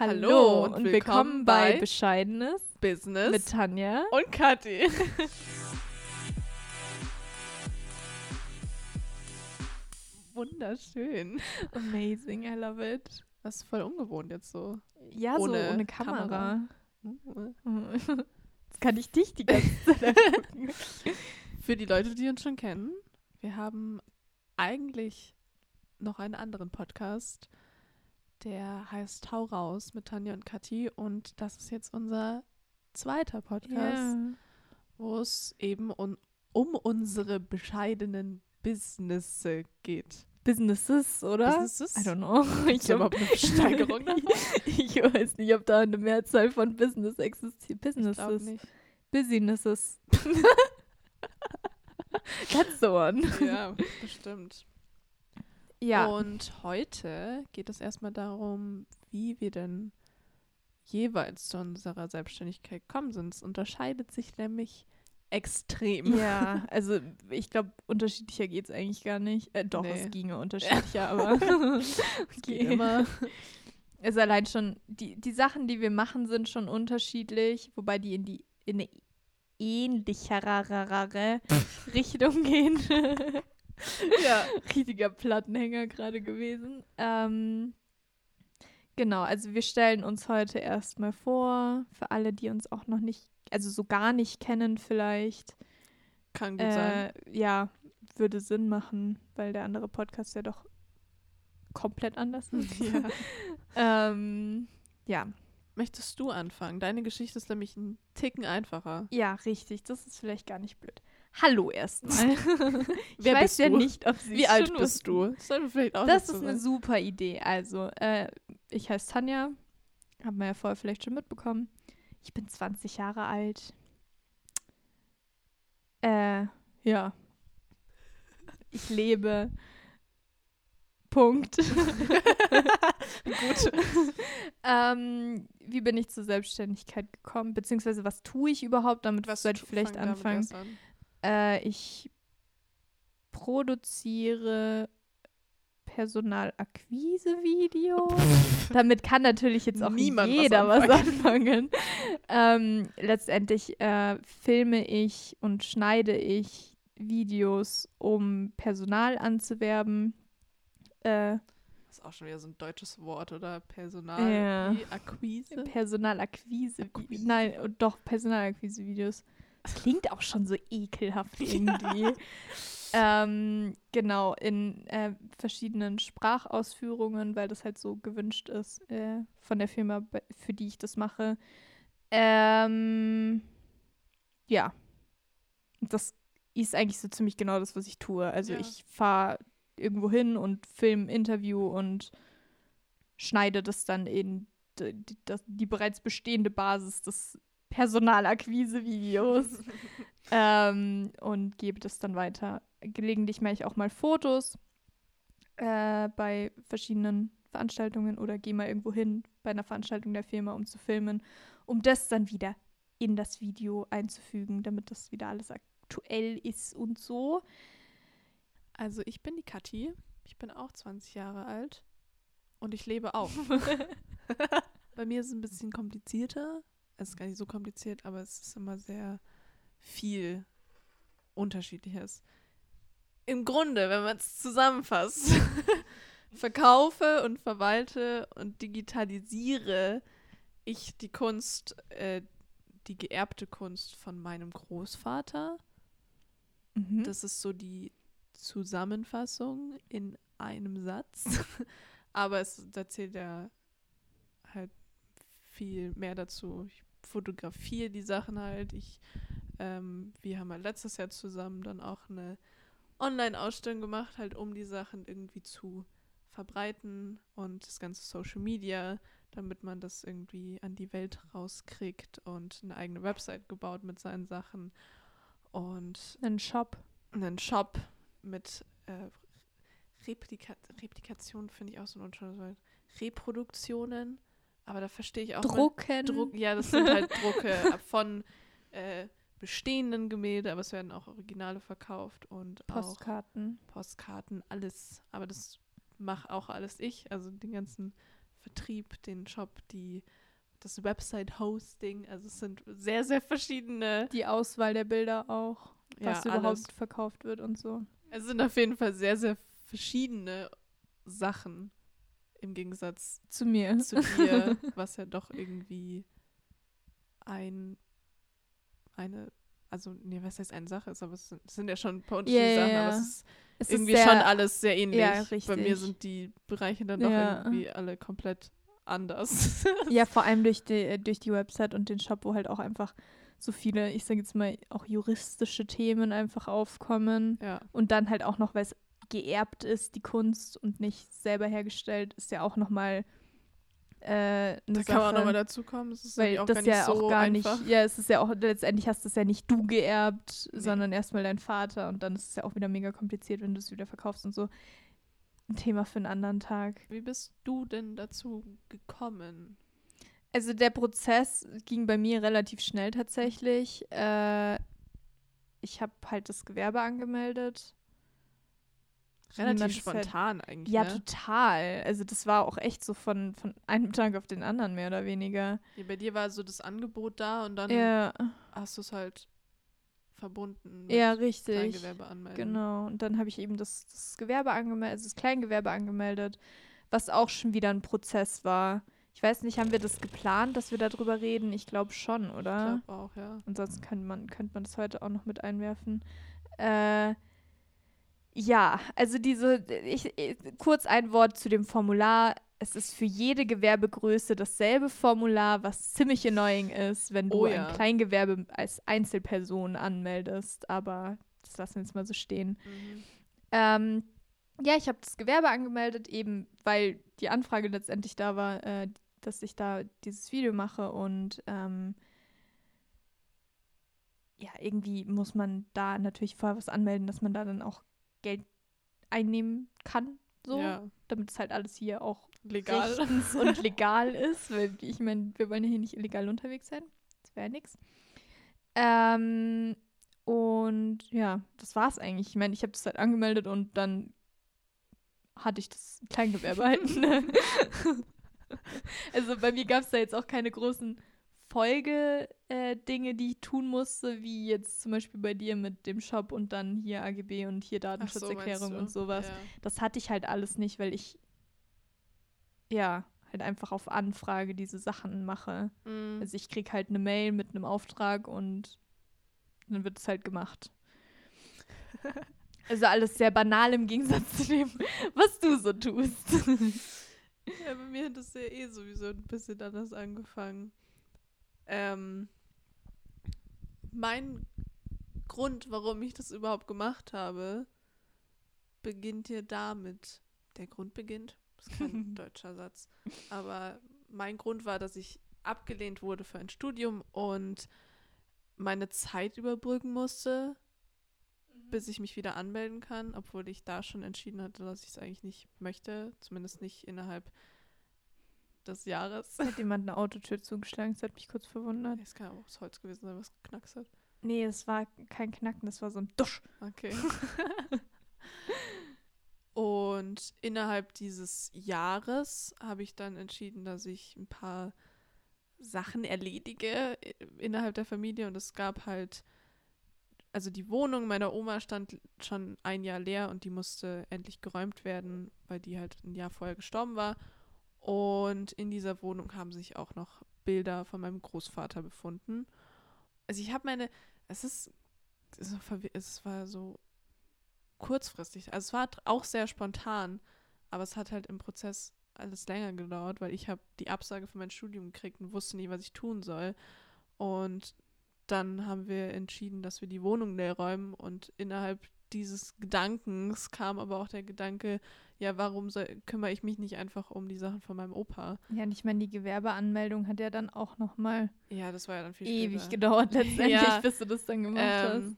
Hallo und willkommen bei Bescheidenes Business mit Tanja. und Kathi. Wunderschön. Amazing, I love it. Das ist voll ungewohnt jetzt so. Ja, Ohne so ohne Kamera. Kamera. Jetzt kann ich dich die ganze Zeit. Für die Leute, die uns schon kennen, wir haben eigentlich noch einen anderen Podcast, der heißt Hau raus mit Tanja und Kathi und das ist jetzt unser zweiter Podcast, Ja. wo es eben un um unsere bescheidenen Businesse geht. Businesses, oder? Businesses? I don't know. Da überhaupt eine Steigerung ich weiß nicht, ob da eine Mehrzahl von Business existiert. Ich glaube Businesses. nicht. Businesses. That's the one. Ja, bestimmt. Ja. Und heute geht es erstmal darum, wie wir denn jeweils zu unserer Selbstständigkeit gekommen sind. Es unterscheidet sich nämlich extrem. Ja, also ich glaube, unterschiedlicher geht es eigentlich gar nicht. Äh, doch, Nee. es ginge unterschiedlicher, aber Es geht immer. ist allein schon, die, die Sachen, die wir machen, sind schon unterschiedlich, wobei die in die in eine ähnlichere Richtung gehen. Ja. Richtiger Plattenhänger gerade gewesen. Ähm, genau, also wir stellen uns heute erstmal vor, für alle, die uns auch noch nicht, also so gar nicht kennen vielleicht. Kann gut sein. Äh, ja, würde Sinn machen, weil der andere Podcast ja doch komplett anders ist. Ja. ähm, ja. Möchtest du anfangen? Deine Geschichte ist nämlich ein Ticken einfacher. ja, richtig. Das ist vielleicht gar nicht blöd. Hallo erstmal. ich Wer weiß bist ja du? nicht, ob sie Wie alt schon bist du? Das vielleicht auch Das ist eine sagen. super Idee. Also, äh, ich heiße Tanja. Haben wir ja vorher vielleicht schon mitbekommen. Ich bin 20 Jahre alt. Äh, ja. Ich lebe. Punkt. Gut. ähm, wie bin ich zur Selbstständigkeit gekommen? Beziehungsweise was tue ich überhaupt? Damit Was sollte ich vielleicht anfangen. an. Äh, ich produziere Personalakquise-Videos. Damit kann natürlich jetzt auch Niemand was jeder was anfangen. anfangen. ähm, letztendlich äh, filme ich und schneide ich Videos, um Personal anzuwerben. Äh, Das ist auch schon wieder so ein deutsches Wort, oder? Personal. Ja. Personalakquise. Akquise. Nein, doch, Personalakquise-Videos. Das klingt auch schon so ekelhaft irgendwie. ähm, genau, in äh, verschiedenen Sprachausführungen, weil das halt so gewünscht ist äh, von der Firma, für die ich das mache. Ähm, ja. Das ist eigentlich so ziemlich genau das, was ich tue. Also Ja. ich fahre irgendwo hin und filme ein Interview und schneide das dann in die, die, die bereits bestehende Basis des Personalakquise-Videos ähm, und gebe das dann weiter. Gelegentlich mache ich auch mal Fotos äh, bei verschiedenen Veranstaltungen oder gehe mal irgendwo hin bei einer Veranstaltung der Firma, um zu filmen, um das dann wieder in das Video einzufügen, damit das wieder alles aktuell ist und so. Also ich bin die Kathi. Ich bin auch 20 Jahre alt. Und ich lebe auch. Bei mir ist es ein bisschen komplizierter. Es ist gar nicht so kompliziert, aber es ist immer sehr viel Unterschiedliches. Im Grunde, wenn man es zusammenfasst, verkaufe und verwalte und digitalisiere ich die Kunst, äh, die geerbte Kunst von meinem Großvater. Mhm. Das ist so die Zusammenfassung in einem Satz. Aber es erzählt ja halt viel mehr dazu. Ich fotografiere die Sachen halt. Ich, ähm, wir haben halt letztes Jahr zusammen dann auch eine Online-Ausstellung gemacht, halt um die Sachen irgendwie zu verbreiten und das ganze Social Media, damit man das irgendwie an die Welt rauskriegt und eine eigene Website gebaut mit seinen Sachen und Ein Shop. einen Shop mit äh, Replika Replikation finde ich auch so ein unschönes Wort. Reproduktionen, aber da verstehe ich auch Drucken. Druck, ja, das sind halt Drucke von äh, bestehenden Gemälde, aber es werden auch Originale verkauft und Postkarten. auch Postkarten, alles. Aber das mache auch alles ich, also den ganzen Vertrieb, den Shop, die das Website-Hosting. Also es sind sehr, sehr verschiedene. Die Auswahl der Bilder auch, Ja, was überhaupt alles. verkauft wird und so. Es sind auf jeden Fall sehr, sehr verschiedene Sachen im Gegensatz Zu mir. zu dir, was ja doch irgendwie ein, eine, also, nee, was heißt eine Sache ist, aber es sind, es sind ja schon ein paar unterschiedliche ja, Sachen, aber es ist Es irgendwie sehr, schon alles sehr ähnlich. Ja, Bei mir sind die Bereiche dann doch Ja. irgendwie alle komplett anders. Ja, vor allem durch die, durch die Website und den Shop, wo halt auch einfach so viele, ich sage jetzt mal, auch juristische Themen einfach aufkommen. ja. Und dann halt auch noch, weil es geerbt ist, die Kunst und nicht selber hergestellt, ist ja auch nochmal äh, Da Sache. kann man auch nochmal dazu kommen. Es ist weil auch das gar ja nicht so auch gar einfach. nicht, ja, es ist ja auch, letztendlich hast du es ja nicht du geerbt, Nee. sondern erstmal dein Vater und dann ist es ja auch wieder mega kompliziert, wenn du es wieder verkaufst und so. Ein Thema für einen anderen Tag. Wie bist du denn dazu gekommen? Also der Prozess ging bei mir relativ schnell tatsächlich. Äh, ich habe halt das Gewerbe angemeldet. Relativ halt- spontan eigentlich, Ja, ne? total. Also das war auch echt so von, von einem Tag auf den anderen mehr oder weniger. Ja, bei dir war so das Angebot da und dann Ja, hast du es halt verbunden ja, richtig. Kleingewerbe anmelden. Genau. Und dann habe ich eben das, das Gewerbe angemeldet, also das Kleingewerbe angemeldet, was auch schon wieder ein Prozess war. Ich weiß nicht, haben wir das geplant, dass wir darüber reden? Ich glaube schon, oder? Ich glaube auch, ja. Ansonsten könnte man, könnte man das heute auch noch mit einwerfen. Äh, ja, also diese, ich, kurz ein Wort zu dem Formular. Es ist für jede Gewerbegröße dasselbe Formular, was ziemlich annoying ist, wenn du Oh ja. ein Kleingewerbe als Einzelperson anmeldest. Aber das lassen wir jetzt mal so stehen. Mhm. Ähm, ja, ich habe das Gewerbe angemeldet, eben weil die Anfrage letztendlich da war, äh, dass ich da dieses Video mache und ähm, ja, irgendwie muss man da natürlich vorher was anmelden, dass man da dann auch Geld einnehmen kann, so, Ja, damit es halt alles hier auch legal. und legal ist, weil ich meine, wir wollen ja hier nicht illegal unterwegs sein. Das wäre nix. Ähm, und ja, das war's eigentlich. Ich meine, ich habe das halt angemeldet und dann hatte ich das Kleingewerbe halt. Ne? also bei mir gab es da jetzt auch keine großen Folge-Dinge, äh, Dinge, die ich tun musste, wie jetzt zum Beispiel bei dir mit dem Shop und dann hier AGB und hier so, Datenschutzerklärung du? und sowas Ja. das hatte ich halt alles nicht, weil ich ja halt einfach auf Anfrage diese Sachen mache. Mhm. Also ich krieg halt eine Mail mit einem Auftrag und dann wird es halt gemacht. Also alles sehr banal im Gegensatz zu dem, was du so tust. Ja, bei mir hat das ja eh sowieso ein bisschen anders angefangen. Ähm, mein Grund, warum ich das überhaupt gemacht habe, beginnt hier damit. Der Grund beginnt, das ist kein deutscher Satz, aber mein Grund war, dass ich abgelehnt wurde für ein Studium und meine Zeit überbrücken musste, bis ich mich wieder anmelden kann, obwohl ich da schon entschieden hatte, dass ich es eigentlich nicht möchte, zumindest nicht innerhalb des Jahres. Hat jemand eine Autotür zugeschlagen? Das hat mich kurz verwundert. Es kann auch aus Holz gewesen sein, was geknackst hat. Nee, es war kein Knacken, das war so ein Dusch. Okay. Und innerhalb dieses Jahres habe ich dann entschieden, dass ich ein paar Sachen erledige i- innerhalb der Familie. Und es gab halt, also die Wohnung meiner Oma stand schon ein Jahr leer und die musste endlich geräumt werden, weil die halt ein Jahr vorher gestorben war. Und in dieser Wohnung haben sich auch noch Bilder von meinem Großvater befunden. Also ich habe meine, es ist, es, war so kurzfristig. Also es war auch sehr spontan, aber es hat halt im Prozess alles länger gedauert, weil ich habe die Absage für mein Studium gekriegt und wusste nicht, was ich tun soll. Und dann haben wir entschieden, dass wir die Wohnung leer räumen und innerhalb dieses Gedankens kam aber auch der Gedanke, ja, warum soll, kümmere ich mich nicht einfach um die Sachen von meinem Opa? Ja, und ich meine, die Gewerbeanmeldung hat ja dann auch noch mal Ja, das war ja dann viel ewig später. gedauert letztendlich, Ja, bis du das dann gemacht Ähm,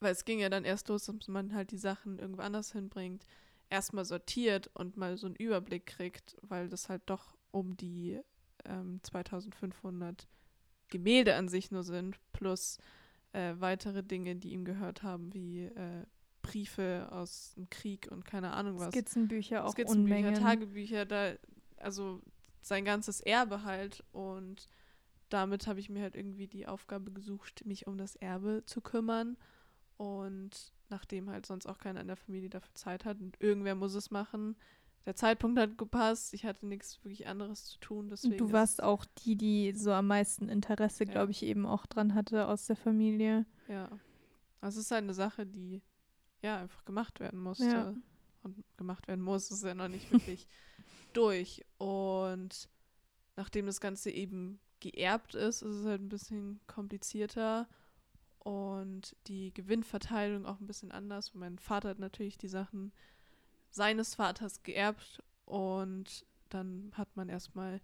weil es ging ja dann erst los, dass man halt die Sachen irgendwo anders hinbringt, erstmal sortiert und mal so einen Überblick kriegt, weil das halt doch um die ähm, 2500 Gemälde an sich nur sind, plus äh, weitere Dinge, die ihm gehört haben, wie äh, Briefe aus dem Krieg und keine Ahnung was. Skizzenbücher auch Skizzenbücher, Unmengen. Tagebücher, da also sein ganzes Erbe halt. Und damit habe ich mir halt irgendwie die Aufgabe gesucht, mich um das Erbe zu kümmern. Und nachdem halt sonst auch keiner in der Familie dafür Zeit hat und irgendwer muss es machen, der Zeitpunkt hat gepasst, ich hatte nichts wirklich anderes zu tun. Deswegen du warst auch die, die so am meisten Interesse, Ja. glaube ich, eben auch dran hatte aus der Familie. Ja. Also es ist halt eine Sache, die ja einfach gemacht werden musste. Ja. Und gemacht werden muss, ist ja noch nicht wirklich durch. Und nachdem das Ganze eben geerbt ist, ist es halt ein bisschen komplizierter und die Gewinnverteilung auch ein bisschen anders. Und mein Vater hat natürlich die Sachen seines Vaters geerbt und dann hat man erstmal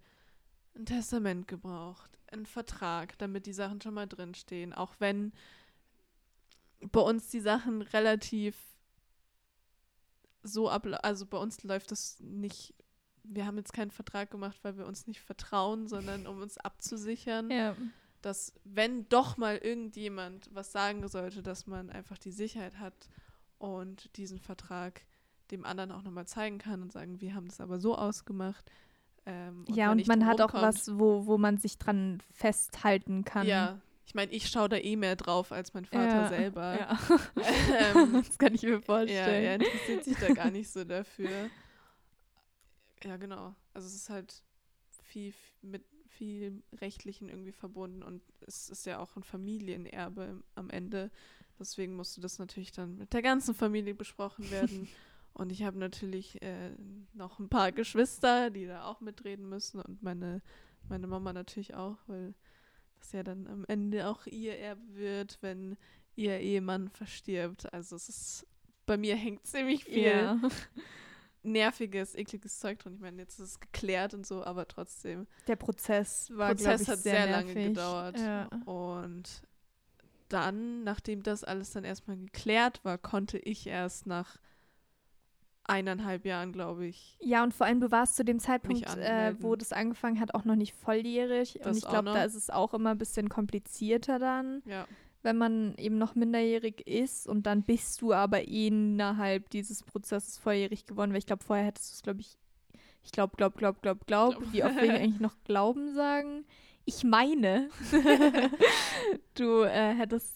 ein Testament gebraucht, einen Vertrag, damit die Sachen schon mal drinstehen. Auch wenn bei uns die Sachen relativ so ablaufen, also bei uns läuft das nicht, wir haben jetzt keinen Vertrag gemacht, weil wir uns nicht vertrauen, sondern um uns abzusichern, Ja. dass wenn doch mal irgendjemand was sagen sollte, dass man einfach die Sicherheit hat und diesen Vertrag dem anderen auch nochmal zeigen kann und sagen, wir haben das aber so ausgemacht. Ähm, Ja, man und man hat auch was, wo, wo man sich dran festhalten kann. Ja, ich meine, ich schaue da eh mehr drauf als mein Vater Ja, selber. Ja. Ähm, das kann ich mir Ja, vorstellen. er interessiert sich da gar nicht so dafür. Ja, genau. Also es ist halt viel mit viel Rechtlichen irgendwie verbunden und es ist ja auch ein Familienerbe am Ende. Deswegen musste das natürlich dann mit der ganzen Familie besprochen werden. und ich habe natürlich äh, noch ein paar Geschwister, die da auch mitreden müssen und meine, meine Mama natürlich auch, weil das ja dann am Ende auch ihr Erbe wird, wenn ihr Ehemann verstirbt. Also es ist, bei mir hängt ziemlich viel Ja. nerviges, ekliges Zeug drin. Ich meine, jetzt ist es geklärt und so, aber trotzdem. Der Prozess war, Prozess ich, hat sehr, sehr, lange gedauert. Ja. Und dann, nachdem das alles dann erstmal geklärt war, konnte ich erst nach eineinhalb Jahren, glaube ich, Ja, und vor allem, du warst zu dem Zeitpunkt, äh, wo das angefangen hat, auch noch nicht volljährig. und Das ich auch glaube, da ist es auch immer ein bisschen komplizierter dann, ja, wenn man eben noch minderjährig ist. Und dann bist du aber eh innerhalb dieses Prozesses volljährig geworden, weil ich glaube, vorher hättest du es, glaube ich, ich glaube, glaub, glaub, glaub, glaub. Glaub. Wie oft will ich eigentlich noch Glauben sagen? Ich meine, du äh, hättest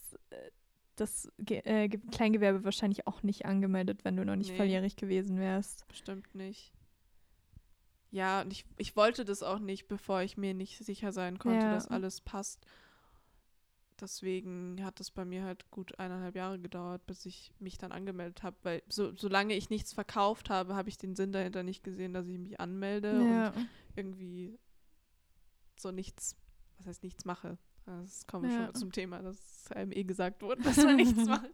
das Ge äh, Ge- Kleingewerbe wahrscheinlich auch nicht angemeldet, wenn du noch nicht Nee. volljährig gewesen wärst. bestimmt nicht. Ja, und ich, ich wollte das auch nicht, bevor ich mir nicht sicher sein konnte, Ja. dass alles passt. Deswegen hat es bei mir halt gut eineinhalb Jahre gedauert, bis ich mich dann angemeldet habe. Weil so, solange ich nichts verkauft habe, habe ich den Sinn dahinter nicht gesehen, dass ich mich anmelde und irgendwie so nichts, was heißt nichts mache. Das kommen wir Ja. schon zum Thema, dass einem eh gesagt wurde, dass man nichts macht.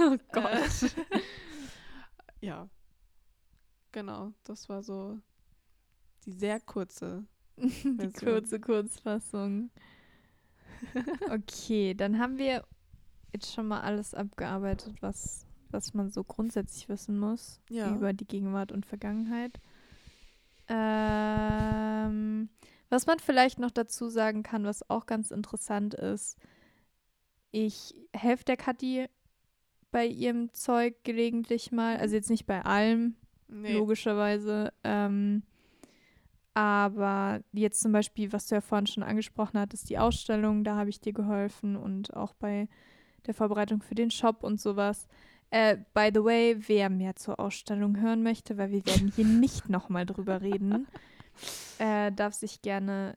oh Gott. Äh, ja. Genau, das war so die sehr kurze. Die kurze Kurzfassung. Okay, dann haben wir jetzt schon mal alles abgearbeitet, was, was man so grundsätzlich wissen muss Ja. über die Gegenwart und Vergangenheit. Ähm, was man vielleicht noch dazu sagen kann, was auch ganz interessant ist, ich helfe der Kathi bei ihrem Zeug gelegentlich mal, also jetzt nicht bei allem, Nee. logischerweise. Ähm, aber jetzt zum Beispiel, was du ja vorhin schon angesprochen hattest, die Ausstellung, da habe ich dir geholfen und auch bei der Vorbereitung für den Shop und sowas. Äh, by the way, wer mehr zur Ausstellung hören möchte, weil wir werden hier nicht nochmal drüber reden, äh, darf sich gerne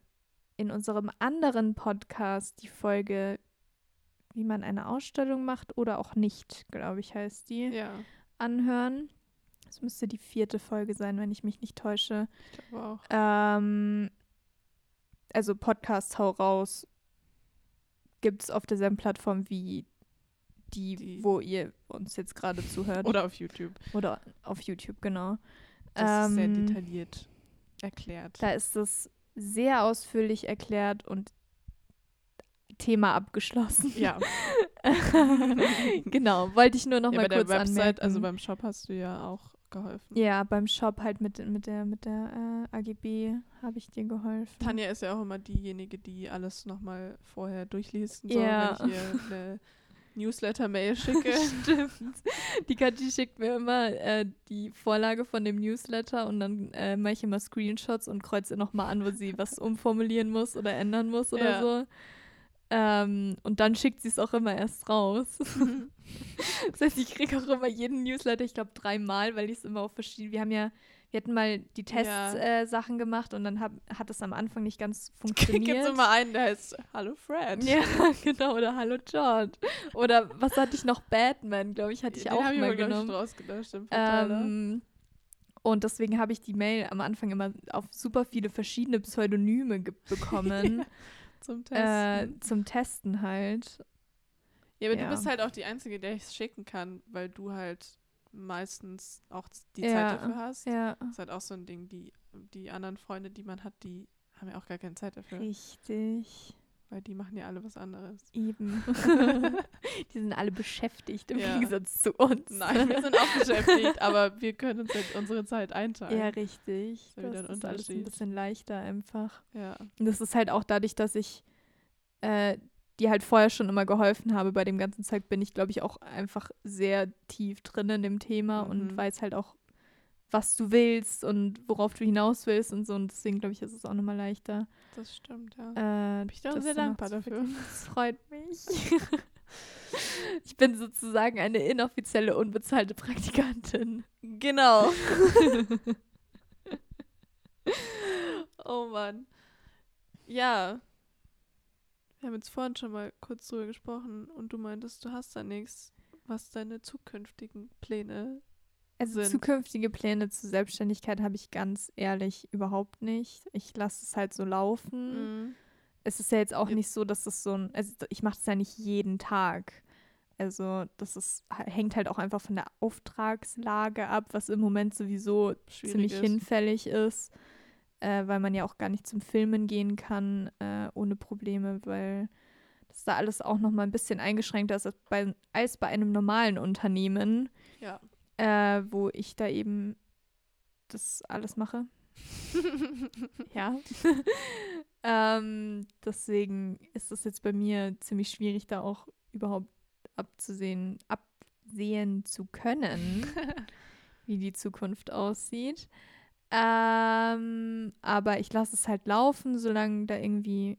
in unserem anderen Podcast die Folge, wie man eine Ausstellung macht oder auch nicht, glaube ich, heißt die Ja, anhören. Das müsste die vierte Folge sein, wenn ich mich nicht täusche. ich glaube auch. Ähm, also Podcast Hau raus gibt es auf derselben Plattform wie die, Die- wo ihr uns jetzt gerade zuhört. Oder auf YouTube. Oder auf YouTube, genau. Das ist sehr Ähm, detailliert erklärt. Da ist es sehr ausführlich erklärt und Thema abgeschlossen. Ja, genau, wollte ich nur noch ja mal bei der kurz Website, anmerken. also beim Shop hast du ja auch geholfen. Ja, beim Shop halt mit, mit der, mit der äh, AGB habe ich dir geholfen. Tanja ist ja auch immer diejenige, die alles nochmal vorher durchliest und so, Ja. wenn ich ihr eine Newsletter-Mail schicke. Stimmt. Die Kathi schickt mir immer äh, die Vorlage von dem Newsletter und dann äh, mache ich immer Screenshots und kreuze nochmal an, wo sie was umformulieren muss oder ändern muss oder Ja. so. Ähm, und dann schickt sie es auch immer erst raus. das heißt, ich kriege auch immer jeden Newsletter, ich glaube dreimal, weil ich es immer auf verschiedene. Wir haben ja, wir hatten mal die Ja. Test-Sachen äh, Sachen gemacht und dann hab, hat es am Anfang nicht ganz Gibt funktioniert. es immer einen, der heißt Hallo Fred. Ja, genau. Oder Hallo George. Oder was hatte ich noch? Batman, glaube ich, hatte ich Den auch ich mal ich, genommen. schon rausgelöscht im Verteiler. Ähm, und deswegen habe ich die Mail am Anfang immer auf super viele verschiedene Pseudonyme bekommen. zum äh, Testen. zum Testen halt. ja, aber ja. du bist halt auch die Einzige, der ich es schicken kann, weil du halt meistens auch die Ja, Zeit dafür hast. Ja, Das ist halt auch so ein Ding, die, die anderen Freunde, die man hat, die haben ja auch gar keine Zeit dafür. richtig. Weil die machen ja alle was anderes. Eben. die sind alle beschäftigt im Ja. Gegensatz zu uns. Nein, wir sind auch beschäftigt, aber wir können uns halt unsere Zeit einteilen. Ja, richtig. Das ein ist alles ein bisschen leichter einfach. Ja. Und das ist halt auch dadurch, dass ich äh, die halt vorher schon immer geholfen habe bei dem ganzen Zeug, bin ich, glaube ich, auch einfach sehr tief drin in dem Thema und Mhm. weiß halt auch, was du willst und worauf du hinaus willst und so. Und deswegen, glaube ich, ist es auch nochmal leichter. Das stimmt, ja. Äh, Bin ich da sehr dankbar dafür. Das freut mich. ich bin sozusagen eine inoffizielle, unbezahlte Praktikantin. Genau. oh Mann. Ja. Wir haben jetzt vorhin schon mal kurz drüber gesprochen und du meintest, du hast da nichts, was deine zukünftigen Pläne Also sind. zukünftige Pläne zur Selbstständigkeit habe ich ganz ehrlich überhaupt nicht. Ich lasse es halt so laufen. Mhm. Es ist ja jetzt auch Ja. nicht so, dass das so ein, also ich mache es ja nicht jeden Tag. Also das ist, hängt halt auch einfach von der Auftragslage ab, was im Moment sowieso Schwierig ziemlich ist. hinfällig ist, äh, weil man ja auch gar nicht zum Filmen gehen kann äh, ohne Probleme, weil das da alles auch noch mal ein bisschen eingeschränkter ist als bei, als bei einem normalen Unternehmen, Ja. äh, wo ich da eben das alles mache. Ja. ähm, deswegen ist es jetzt bei mir ziemlich schwierig, da auch überhaupt abzusehen, absehen zu können, wie die Zukunft aussieht. Ähm, aber ich lasse es halt laufen, solange da irgendwie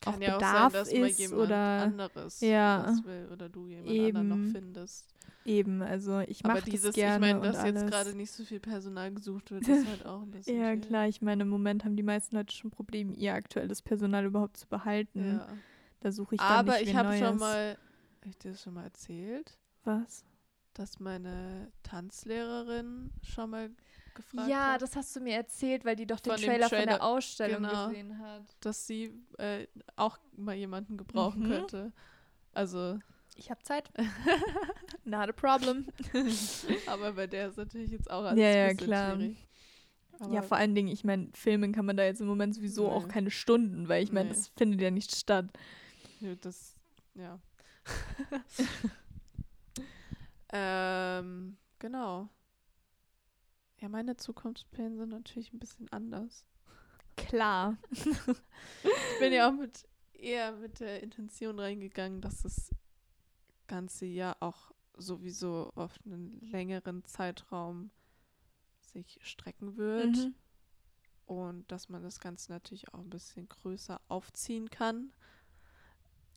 Kann auch ja Bedarf auch sein, dass ist jemand oder- anderes Ja. will oder du jemand anderen noch Eben. findest. eben, also ich mache das dieses, gerne ich meine, und dass jetzt alles. gerade nicht so viel Personal gesucht wird, ist halt auch ein bisschen Ja, schwierig. klar, ich meine, im Moment haben die meisten Leute schon Probleme, ihr aktuelles Personal überhaupt zu behalten. Ja. Da suche ich dann Aber nicht ich habe schon mal, hab ich dir das schon mal erzählt, Was? dass meine Tanzlehrerin schon mal gefragt Ja, hat, das hast du mir erzählt, weil die doch den dem Trailer, von Trailer, der Ausstellung genau. gesehen hat. dass sie äh, auch mal jemanden gebrauchen Mhm. könnte. Also, Ich habe Zeit. Not a problem. aber bei der ist natürlich jetzt auch alles Ja, ja, klar. schwierig. Aber ja, vor allen Dingen, ich meine, filmen kann man da jetzt im Moment sowieso Nee. auch keine Stunden, weil ich meine, Nee. das findet ja nicht statt. Ja, das, ja. ähm, genau. Ja, meine Zukunftspläne sind natürlich ein bisschen anders. Klar. Ich bin ja auch mit eher mit der Intention reingegangen, dass das ganze Jahr auch sowieso auf einen längeren Zeitraum sich strecken wird Mhm. und dass man das Ganze natürlich auch ein bisschen größer aufziehen kann.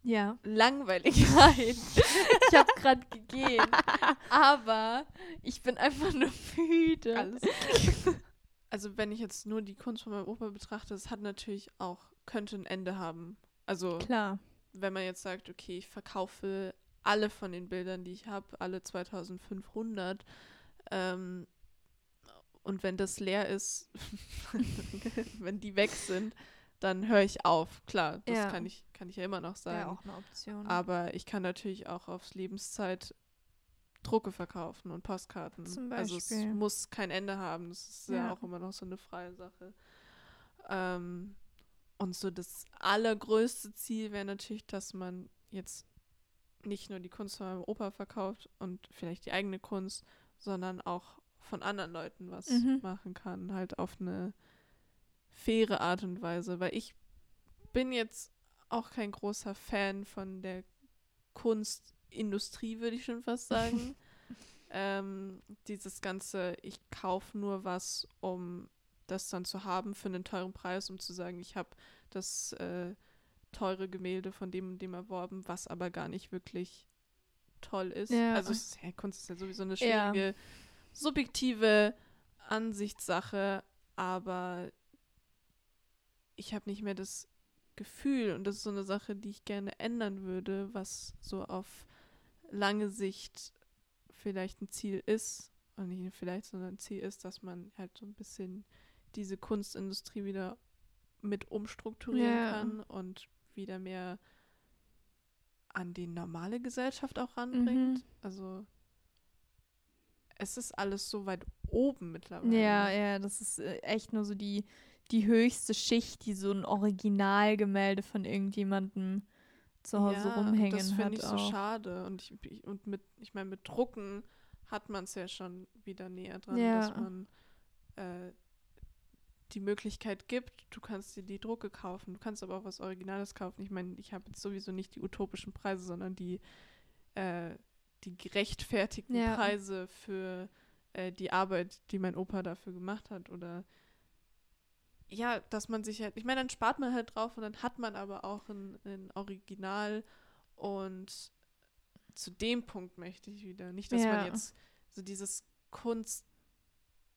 Ja. Langweilig. Nein. ich habe gerade gegeben. Aber ich bin einfach nur müde. Alles. Also wenn ich jetzt nur die Kunst von meinem Opa betrachte, es hat natürlich auch, könnte ein Ende haben. Also Klar. wenn man jetzt sagt, okay, ich verkaufe alle von den Bildern, die ich habe, alle 2500, ähm, und wenn das leer ist, wenn die weg sind, dann höre ich auf. Klar, das Ja. kann, ich, kann ich ja immer noch sagen. Ja, auch eine Option. Aber ich kann natürlich auch aufs Lebenszeit Drucke verkaufen und Postkarten. Zum Also es Beispiel. muss kein Ende haben. Das ist ja, Ja. auch immer noch so eine freie Sache. Ähm, und so das allergrößte Ziel wäre natürlich, dass man jetzt nicht nur die Kunst von meinem Opa verkauft und vielleicht die eigene Kunst, sondern auch von anderen Leuten was Mhm. machen kann. Halt auf eine faire Art und Weise. Weil ich bin jetzt auch kein großer Fan von der Kunst Industrie, würde ich schon fast sagen. ähm, dieses ganze, ich kaufe nur was, um das dann zu haben für einen teuren Preis, um zu sagen, ich habe das äh, teure Gemälde von dem und dem erworben, was aber gar nicht wirklich toll ist. Ja. Also ist, ja, Kunst ist ja sowieso eine schwierige, Ja. subjektive Ansichtssache, aber ich habe nicht mehr das Gefühl, und das ist so eine Sache, die ich gerne ändern würde, was so auf lange Sicht vielleicht ein Ziel ist, und nicht vielleicht, sondern ein Ziel ist, dass man halt so ein bisschen diese Kunstindustrie wieder mit umstrukturieren Ja. kann und wieder mehr an die normale Gesellschaft auch ranbringt. Mhm. Also es ist alles so weit oben mittlerweile. Ja, ja, das ist äh, echt nur so die, die höchste Schicht, die so ein Originalgemälde von irgendjemandem zu Hause Ja, rumhängen das hat. finde ich so auch. schade. Und ich, ich und mit, ich meine, mit Drucken hat man es ja schon wieder näher dran, Ja. dass man äh, die Möglichkeit gibt, du kannst dir die Drucke kaufen, du kannst aber auch was Originales kaufen. Ich meine, ich habe jetzt sowieso nicht die utopischen Preise, sondern die, äh, die gerechtfertigten Ja. Preise für äh, die Arbeit, die mein Opa dafür gemacht hat. Oder ja, dass man sich halt, ich meine, dann spart man halt drauf und dann hat man aber auch ein, ein Original und zu dem Punkt möchte ich wieder. Nicht, dass Ja. man jetzt so dieses Kunst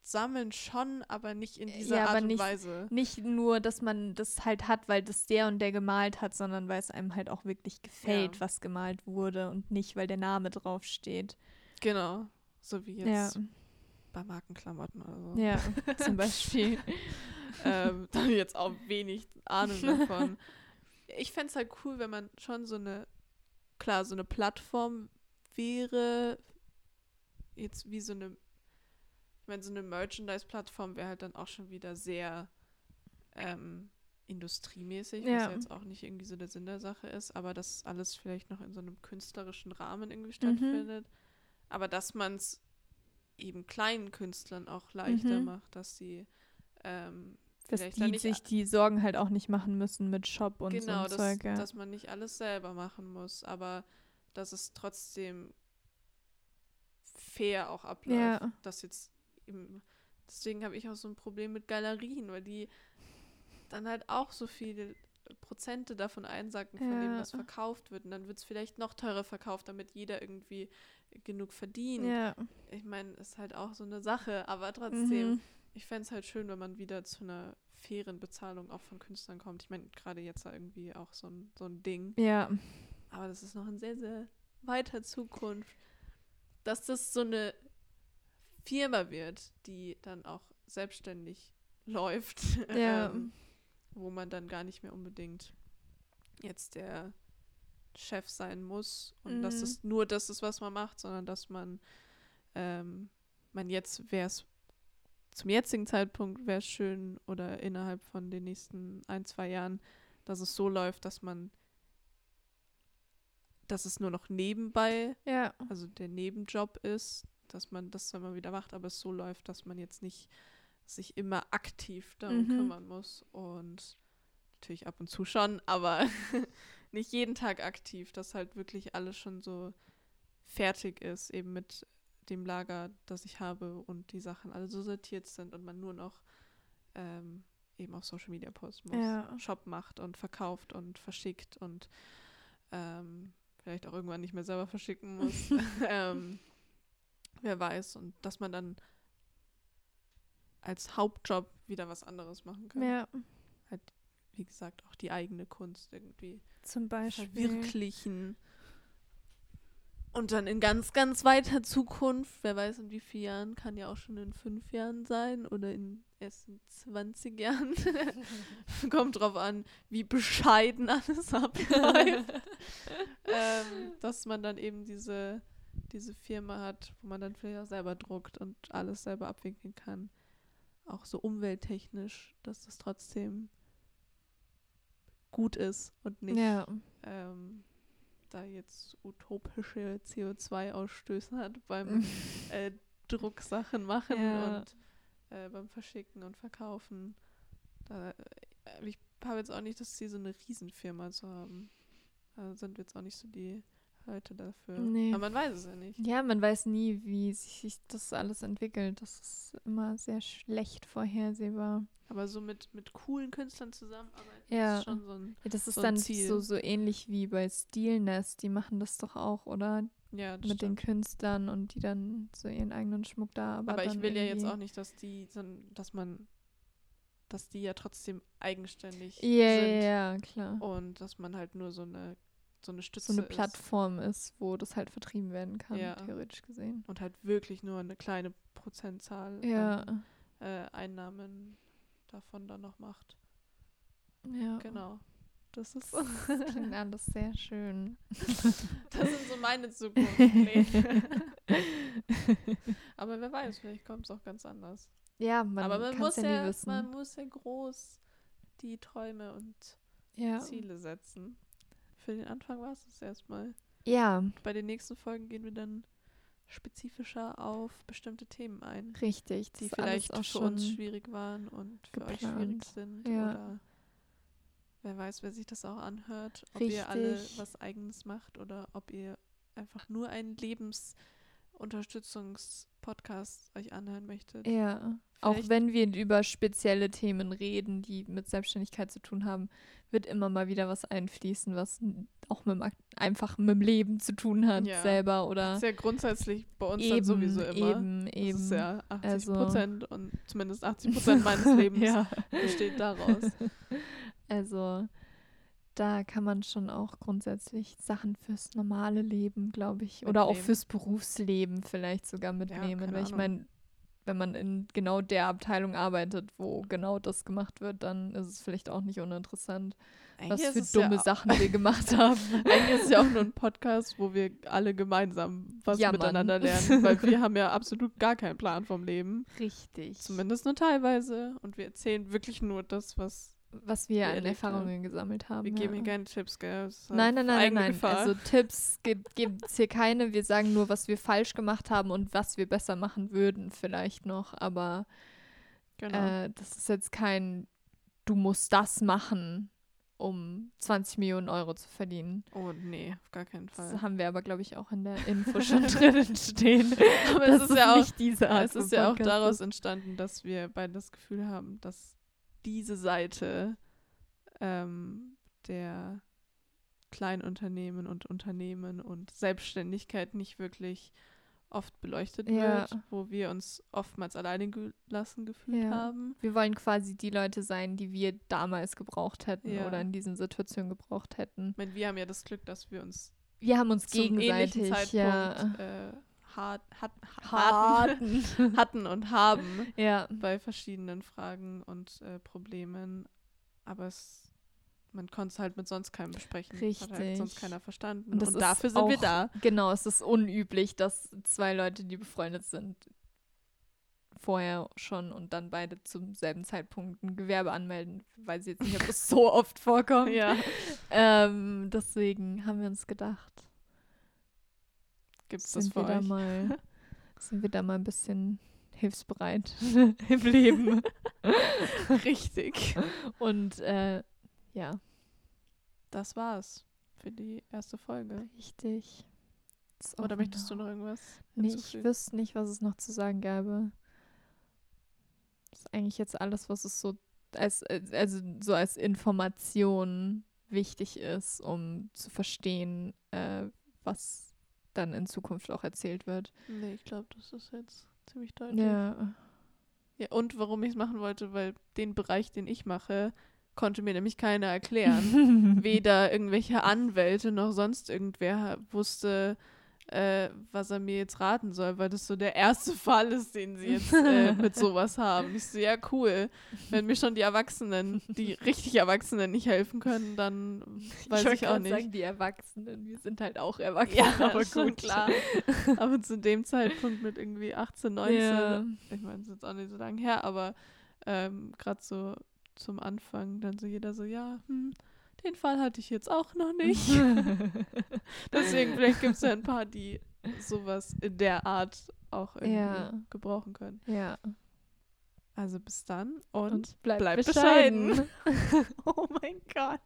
sammeln schon, aber nicht in dieser Ja, aber Art und nicht- Weise. Nicht nur, dass man das halt hat, weil das der und der gemalt hat, sondern weil es einem halt auch wirklich gefällt, Ja. was gemalt wurde und nicht, weil der Name draufsteht. Genau. So wie Ja, jetzt bei Markenklamotten oder so. ja, zum Beispiel. ähm, da habe ich jetzt auch wenig Ahnung davon. Ich fände es halt cool, wenn man schon so eine, klar, so eine Plattform wäre, jetzt wie so eine, ich meine, so eine Merchandise-Plattform wäre halt dann auch schon wieder sehr ähm, industriemäßig, was Ja. ja jetzt auch nicht irgendwie so der Sinn der Sache ist, aber dass alles vielleicht noch in so einem künstlerischen Rahmen irgendwie Mhm. stattfindet. Aber dass man es eben kleinen Künstlern auch leichter Mhm. macht, dass sie ähm, Dass die sich die Sorgen halt auch nicht machen müssen mit Shop und genau, so Zeug. Ja. dass man nicht alles selber machen muss, aber dass es trotzdem fair auch abläuft. Ja. Dass jetzt eben, deswegen habe ich auch so ein Problem mit Galerien, weil die dann halt auch so viele Prozente davon einsacken, von dem, Ja. was verkauft wird. Und dann wird es vielleicht noch teurer verkauft, damit jeder irgendwie genug verdient. ja. Ich meine, ist halt auch so eine Sache, aber trotzdem, Mhm. ich fände es halt schön, wenn man wieder zu einer fairen Bezahlung auch von Künstlern kommt. Ich meine, gerade jetzt irgendwie auch so ein, so ein Ding. Ja. Aber das ist noch in sehr, sehr weiter Zukunft, dass das so eine Firma wird, die dann auch selbstständig läuft. Ja. ähm, wo man dann gar nicht mehr unbedingt jetzt der Chef sein muss und dass Mhm. es nur das ist, was man macht, sondern dass man, ähm, man jetzt wäre es zum jetzigen Zeitpunkt wäre es schön oder innerhalb von den nächsten ein, zwei Jahren, dass es so läuft, dass man, dass es nur noch nebenbei, Ja. also der Nebenjob ist, dass man das dann mal wieder macht, aber es so läuft, dass man jetzt nicht sich immer aktiv darum Mhm. kümmern muss und natürlich ab und zu schon, aber nicht jeden Tag aktiv, dass halt wirklich alles schon so fertig ist, eben mit dem Lager, das ich habe und die Sachen alle so sortiert sind und man nur noch ähm, eben auf Social Media posten muss, Ja. Shop macht und verkauft und verschickt und ähm, vielleicht auch irgendwann nicht mehr selber verschicken muss. ähm, wer weiß. Und dass man dann als Hauptjob wieder was anderes machen kann. Ja. Wie gesagt, auch die eigene Kunst irgendwie Zum Beispiel. verwirklichen. Und dann in ganz, ganz weiter Zukunft, wer weiß in wie vielen Jahren, kann ja auch schon in fünf Jahren sein oder in erst in 20 Jahren. Kommt drauf an, wie bescheiden alles abläuft. ähm, dass man dann eben diese, diese Firma hat, wo man dann vielleicht auch selber druckt und alles selber abwickeln kann. Auch so umwelttechnisch, dass das trotzdem gut ist und nicht Ja. ähm, da jetzt utopische CO2-Ausstöße hat beim äh, Drucksachen machen Ja. und äh, beim Verschicken und Verkaufen. Da, äh, ich habe jetzt auch nicht das Ziel, so eine Riesenfirma zu haben. Da sind wir jetzt auch nicht so die Leute dafür. Nee. Aber man weiß es ja nicht. Ja, man weiß nie, wie sich das alles entwickelt. Das ist immer sehr schlecht vorhersehbar. Aber so mit, mit coolen Künstlern zusammenarbeiten Ja. ist schon so ein. Ja, das ist So dann Ziel. so, so ähnlich wie bei Steelness. Die machen das doch auch, oder? Ja, das Mit den stimmt. Künstlern und die dann so ihren eigenen Schmuck da. Aber, Aber ich will ja jetzt auch nicht, dass die, dass man, dass die ja trotzdem eigenständig Ja, ja, sind. ja, klar. Und dass man halt nur so eine, so eine Stütze so eine ist. Plattform ist, wo das halt vertrieben werden kann, Ja. theoretisch gesehen. Und halt wirklich nur eine kleine Prozentzahl Ja, an äh, Einnahmen davon dann noch macht. Ja. Genau. Das ist, Das klingt alles sehr schön. das sind so meine Zukunftspläne. Aber wer weiß, vielleicht kommt es auch ganz anders. ja, man, Aber man muss, ja ja, wissen. man muss ja groß die Träume und ja. Ziele setzen. Für den Anfang war es das erstmal. ja, Bei den nächsten Folgen gehen wir dann spezifischer auf bestimmte Themen ein, richtig. Die vielleicht auch für uns schwierig waren und für euch schwierig geplant. sind. Ja. Oder wer weiß, wer sich das auch anhört. Ob ihr alle Richtig. was Eigenes macht oder ob ihr einfach nur einen Lebensunterstützungspodcast euch anhören möchtet. Ja. Auch Vielleicht- wenn wir über spezielle Themen reden, die mit Selbstständigkeit zu tun haben, wird immer mal wieder was einfließen, was auch mit dem, einfach mit dem Leben zu tun hat, Ja. selber oder Das ist ja grundsätzlich bei uns eben, dann sowieso immer. eben, Das eben. ist ja 80 Also- Prozent und zumindest 80 Prozent meines Lebens ja. besteht daraus. Also da kann man schon auch grundsätzlich Sachen fürs normale Leben, glaube ich, oder auch Mitnehmen. fürs Berufsleben vielleicht sogar mitnehmen. keine Weil ich meine, wenn man in genau der Abteilung arbeitet, wo genau das gemacht wird, dann ist es vielleicht auch nicht uninteressant, was Eigentlich für ist es dumme ja, Sachen wir gemacht haben. Eigentlich ist es ja auch nur ein Podcast, wo wir alle gemeinsam was Ja, Mann. miteinander lernen, weil wir haben ja absolut gar keinen Plan vom Leben. Richtig. Zumindest nur teilweise. Und wir erzählen wirklich nur das, was was wir an. Erfahrungen gesammelt haben. wir ja. geben hier keine Tipps, gell? Das ist Nein, nein, nein, nein. Gefahr. Also Tipps gibt es hier keine. Wir sagen nur, was wir falsch gemacht haben und was wir besser machen würden vielleicht noch. Aber genau. äh, das ist jetzt kein, du musst das machen, um 20 Millionen Euro zu verdienen. oh nee, auf gar keinen Fall. Das haben wir aber, glaube ich, auch in der Info schon drinnen stehen. Aber Das es ist ja auch nicht diese Art es ist ja auch Podcast daraus ist. entstanden, dass wir beide das Gefühl haben, dass diese Seite ähm, der Kleinunternehmen und Unternehmen und Selbstständigkeit nicht wirklich oft beleuchtet Ja. wird, wo wir uns oftmals alleine gelassen gefühlt Ja. haben. Wir wollen quasi die Leute sein, die wir damals gebraucht hätten Ja. oder in diesen Situationen gebraucht hätten. Ich meine, wir haben ja das Glück, dass wir uns Wir haben uns gegenseitig Zeitpunkt ja, äh, hart, hat, hatten, hatten und haben. ja. bei verschiedenen Fragen und äh, Problemen. Aber es, man konnte es halt mit sonst keinem besprechen. Hat halt sonst Richtig. keiner verstanden. Und Und, dafür sind wir auch- da. Genau, es ist unüblich, dass zwei Leute, die befreundet sind, vorher schon und dann beide zum selben Zeitpunkt ein Gewerbe anmelden. Weiß ich jetzt nicht, ob das so oft vorkommt. Ja. Ähm, deswegen haben wir uns gedacht, Gibt es das sind für wir da euch? mal, sind wir da mal ein bisschen hilfsbereit im Leben. Richtig. Und äh, ja, Das war's für die erste Folge. richtig. Oder möchtest du genau- noch irgendwas Nee, ich wüsste nicht, was es noch zu sagen gäbe. Das ist eigentlich jetzt alles, was es so als, als- also so als Information wichtig ist, um zu verstehen, äh, was dann in Zukunft auch erzählt wird. Nee, ich glaube, das ist jetzt ziemlich deutlich. Ja. Ja, und warum ich es machen wollte, weil den Bereich, den ich mache, konnte mir nämlich keiner erklären. Weder irgendwelche Anwälte noch sonst irgendwer wusste, äh, was er mir jetzt raten soll, weil das so der erste Fall ist, den sie jetzt äh, mit sowas haben. Ich so, ja, cool. Wenn mir schon die Erwachsenen, die richtig Erwachsenen nicht helfen können, dann weiß wollte ich, auch nicht. sagen, die Erwachsenen, wir sind halt auch Erwachsene, ja, aber gut. klar. aber zu dem Zeitpunkt mit irgendwie 18, 19, Ja. ich meine, es ist jetzt auch nicht so lange her, aber ähm, gerade so zum Anfang dann so jeder so, ja, hm, den Fall hatte ich jetzt auch noch nicht. Deswegen, vielleicht gibt es ja ein paar, die sowas in der Art auch irgendwie Ja. gebrauchen können. ja. Also bis dann und, Und bleibt bleibt bescheiden. bescheiden. oh mein Gott.